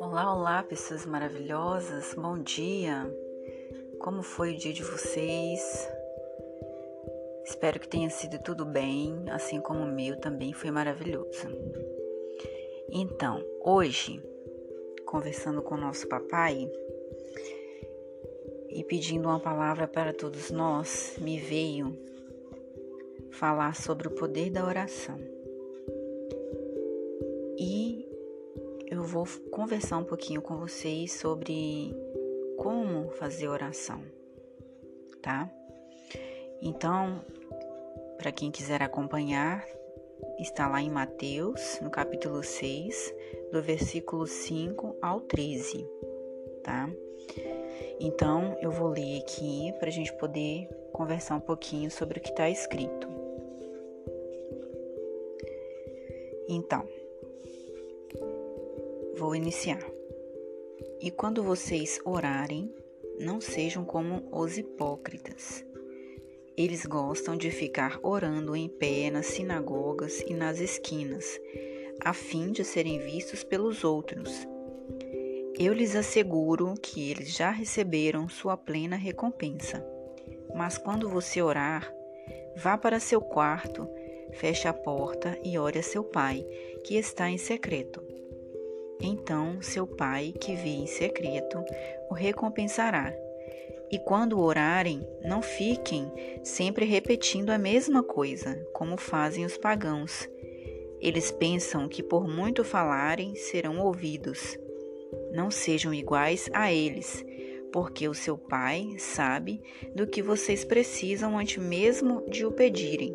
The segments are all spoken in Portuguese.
Olá, olá, pessoas maravilhosas, bom dia! Como foi o dia de vocês? Espero que tenha sido tudo bem, assim como o meu também foi maravilhoso. Então, hoje, conversando com o nosso papai e pedindo uma palavra para todos nós, me veio falar sobre o poder da oração. E eu vou conversar um pouquinho com vocês sobre como fazer oração, tá? Então, para quem quiser acompanhar, está lá em Mateus, no capítulo 6, do versículo 5 ao 13, tá? Então, eu vou ler aqui para a gente poder conversar um pouquinho sobre o que está escrito. Então, vou iniciar. E quando vocês orarem, não sejam como os hipócritas eles gostam de ficar orando em pé nas sinagogas e nas esquinas, a fim de serem vistos pelos outros. Eu lhes asseguro que eles já receberam sua plena recompensa. Mas quando você orar, vá para seu quarto, feche a porta e ore a seu pai, que está em secreto. Então seu pai, que vê em secreto, o recompensará e quando orarem, não fiquem sempre repetindo a mesma coisa, como fazem os pagãos. Eles pensam que por muito falarem serão ouvidos. Não sejam iguais a eles, porque o seu Pai sabe do que vocês precisam antes mesmo de o pedirem.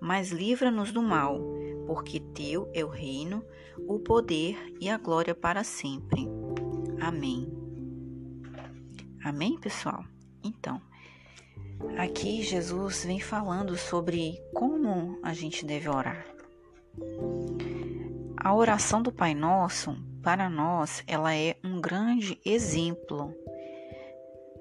mas livra-nos do mal, porque teu é o reino, o poder e a glória para sempre. Amém. Amém, pessoal? Então, Aqui Jesus vem falando sobre como a gente deve orar. A oração do Pai Nosso, para nós, ela é um grande exemplo.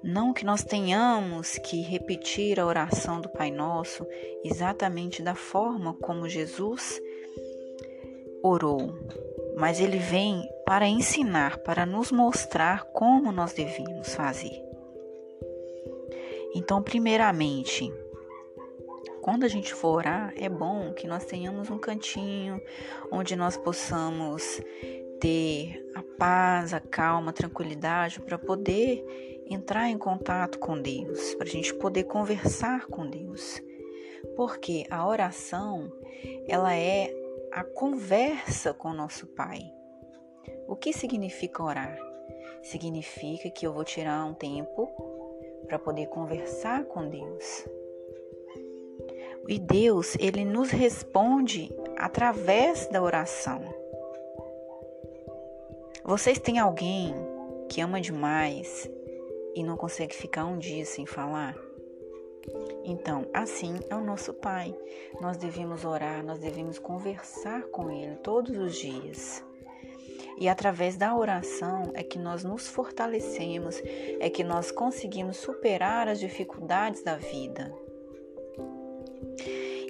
Não que nós tenhamos que repetir a oração do Pai Nosso exatamente da forma como Jesus orou, mas ele vem para ensinar, para nos mostrar como nós devemos fazer. Então, primeiramente, quando a gente for orar, é bom que nós tenhamos um cantinho onde nós possamos ter a paz, a calma, a tranquilidade para poder entrar em contato com Deus, para a gente poder conversar com Deus. Porque a oração, ela é a conversa com nosso Pai. O que significa orar? Significa que eu vou tirar um tempo para poder conversar com Deus. E Deus, ele nos responde através da oração. Vocês têm alguém que ama demais e não consegue ficar um dia sem falar? Então, assim é o nosso Pai. Nós devemos orar, nós devemos conversar com Ele todos os dias. E através da oração é que nós nos fortalecemos, é que nós conseguimos superar as dificuldades da vida.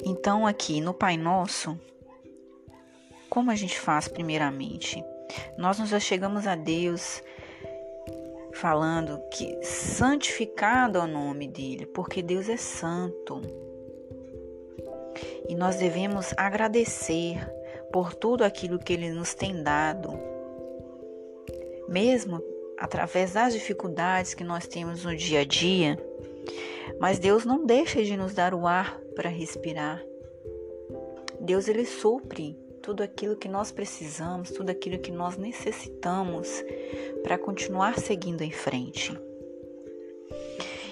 Então, aqui no Pai Nosso, como a gente faz primeiramente? Nós nos achegamos a Deus falando que santificado é o nome dele, porque Deus é santo. E nós devemos agradecer por tudo aquilo que ele nos tem dado mesmo através das dificuldades que nós temos no dia a dia, mas Deus não deixa de nos dar o ar para respirar. Deus ele supre tudo aquilo que nós precisamos, tudo aquilo que nós necessitamos para continuar seguindo em frente.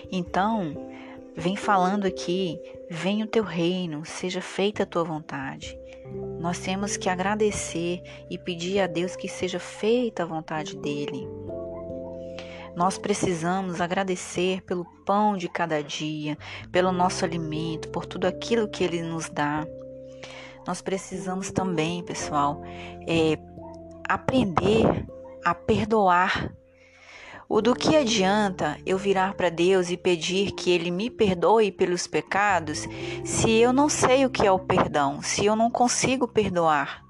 Então, vem falando aqui: venha o teu reino, seja feita a tua vontade. Nós temos que agradecer e pedir a Deus que seja feita a vontade dele. Nós precisamos agradecer pelo pão de cada dia, pelo nosso alimento, por tudo aquilo que ele nos dá. Nós precisamos também, pessoal, é, aprender a perdoar o do que adianta eu virar para Deus e pedir que Ele me perdoe pelos pecados se eu não sei o que é o perdão, se eu não consigo perdoar?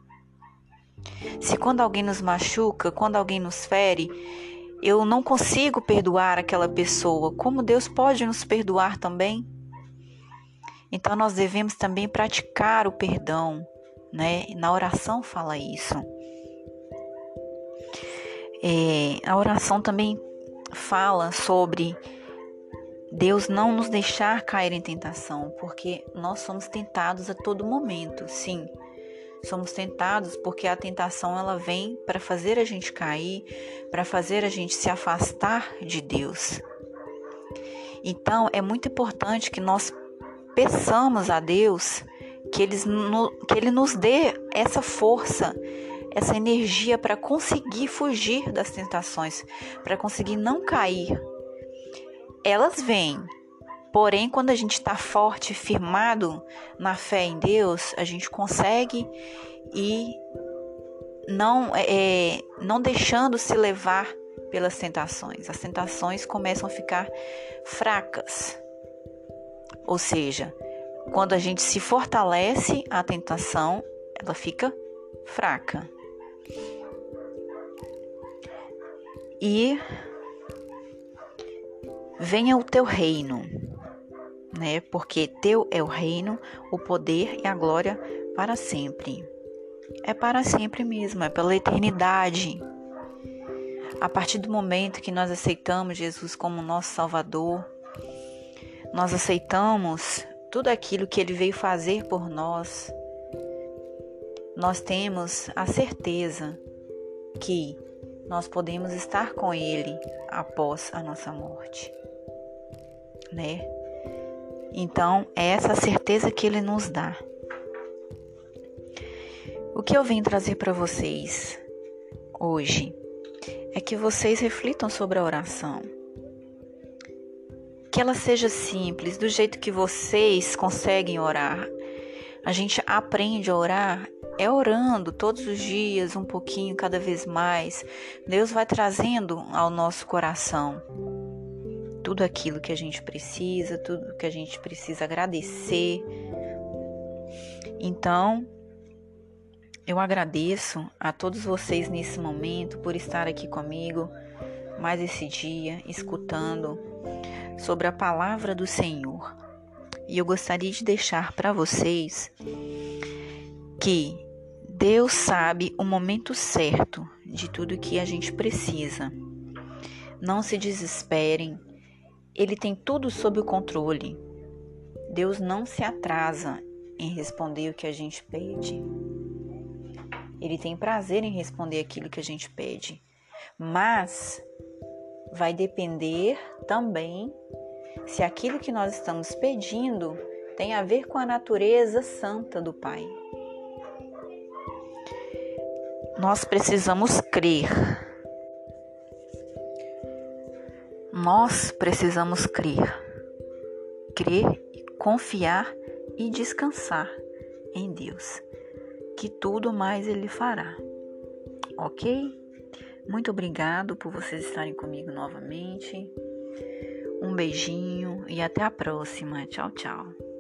Se quando alguém nos machuca, quando alguém nos fere, eu não consigo perdoar aquela pessoa, como Deus pode nos perdoar também? Então nós devemos também praticar o perdão, né? Na oração fala isso. É, a oração também fala sobre Deus não nos deixar cair em tentação, porque nós somos tentados a todo momento, sim. Somos tentados porque a tentação ela vem para fazer a gente cair, para fazer a gente se afastar de Deus. Então é muito importante que nós peçamos a Deus que ele, que ele nos dê essa força, essa energia para conseguir fugir das tentações, para conseguir não cair. Elas vêm, porém, quando a gente está forte, firmado na fé em Deus, a gente consegue ir não, é, é, não deixando se levar pelas tentações. As tentações começam a ficar fracas. Ou seja, quando a gente se fortalece, a tentação ela fica fraca. E venha o teu reino, né? Porque teu é o reino, o poder e a glória para sempre. É para sempre mesmo, é pela eternidade. A partir do momento que nós aceitamos Jesus como nosso Salvador, nós aceitamos tudo aquilo que ele veio fazer por nós, nós temos a certeza que nós podemos estar com Ele após a nossa morte, né? Então, é essa certeza que Ele nos dá. O que eu vim trazer para vocês hoje é que vocês reflitam sobre a oração. Que ela seja simples, do jeito que vocês conseguem orar. A gente aprende a orar é orando todos os dias, um pouquinho, cada vez mais. Deus vai trazendo ao nosso coração tudo aquilo que a gente precisa, tudo que a gente precisa agradecer. Então, eu agradeço a todos vocês nesse momento por estar aqui comigo mais esse dia, escutando sobre a palavra do Senhor. E eu gostaria de deixar para vocês que Deus sabe o momento certo de tudo que a gente precisa. Não se desesperem, Ele tem tudo sob o controle. Deus não se atrasa em responder o que a gente pede. Ele tem prazer em responder aquilo que a gente pede, mas vai depender também se aquilo que nós estamos pedindo tem a ver com a natureza santa do Pai. Nós precisamos crer. Nós precisamos crer. Crer, confiar e descansar em Deus, que tudo mais Ele fará. Ok? Muito obrigado por vocês estarem comigo novamente. Um beijinho e até a próxima. Tchau, tchau.